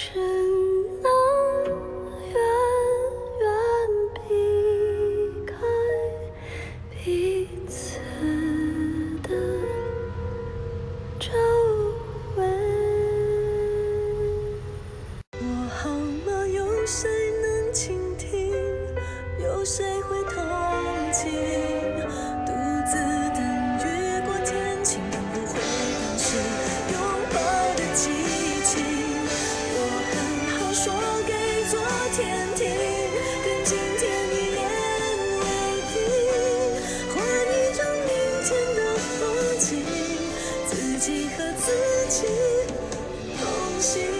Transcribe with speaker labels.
Speaker 1: 只能远远避开彼此的周围我好吗？有谁能倾听？有谁天庭，跟今天一言为定，换一种明天的风景，自己和自己同行。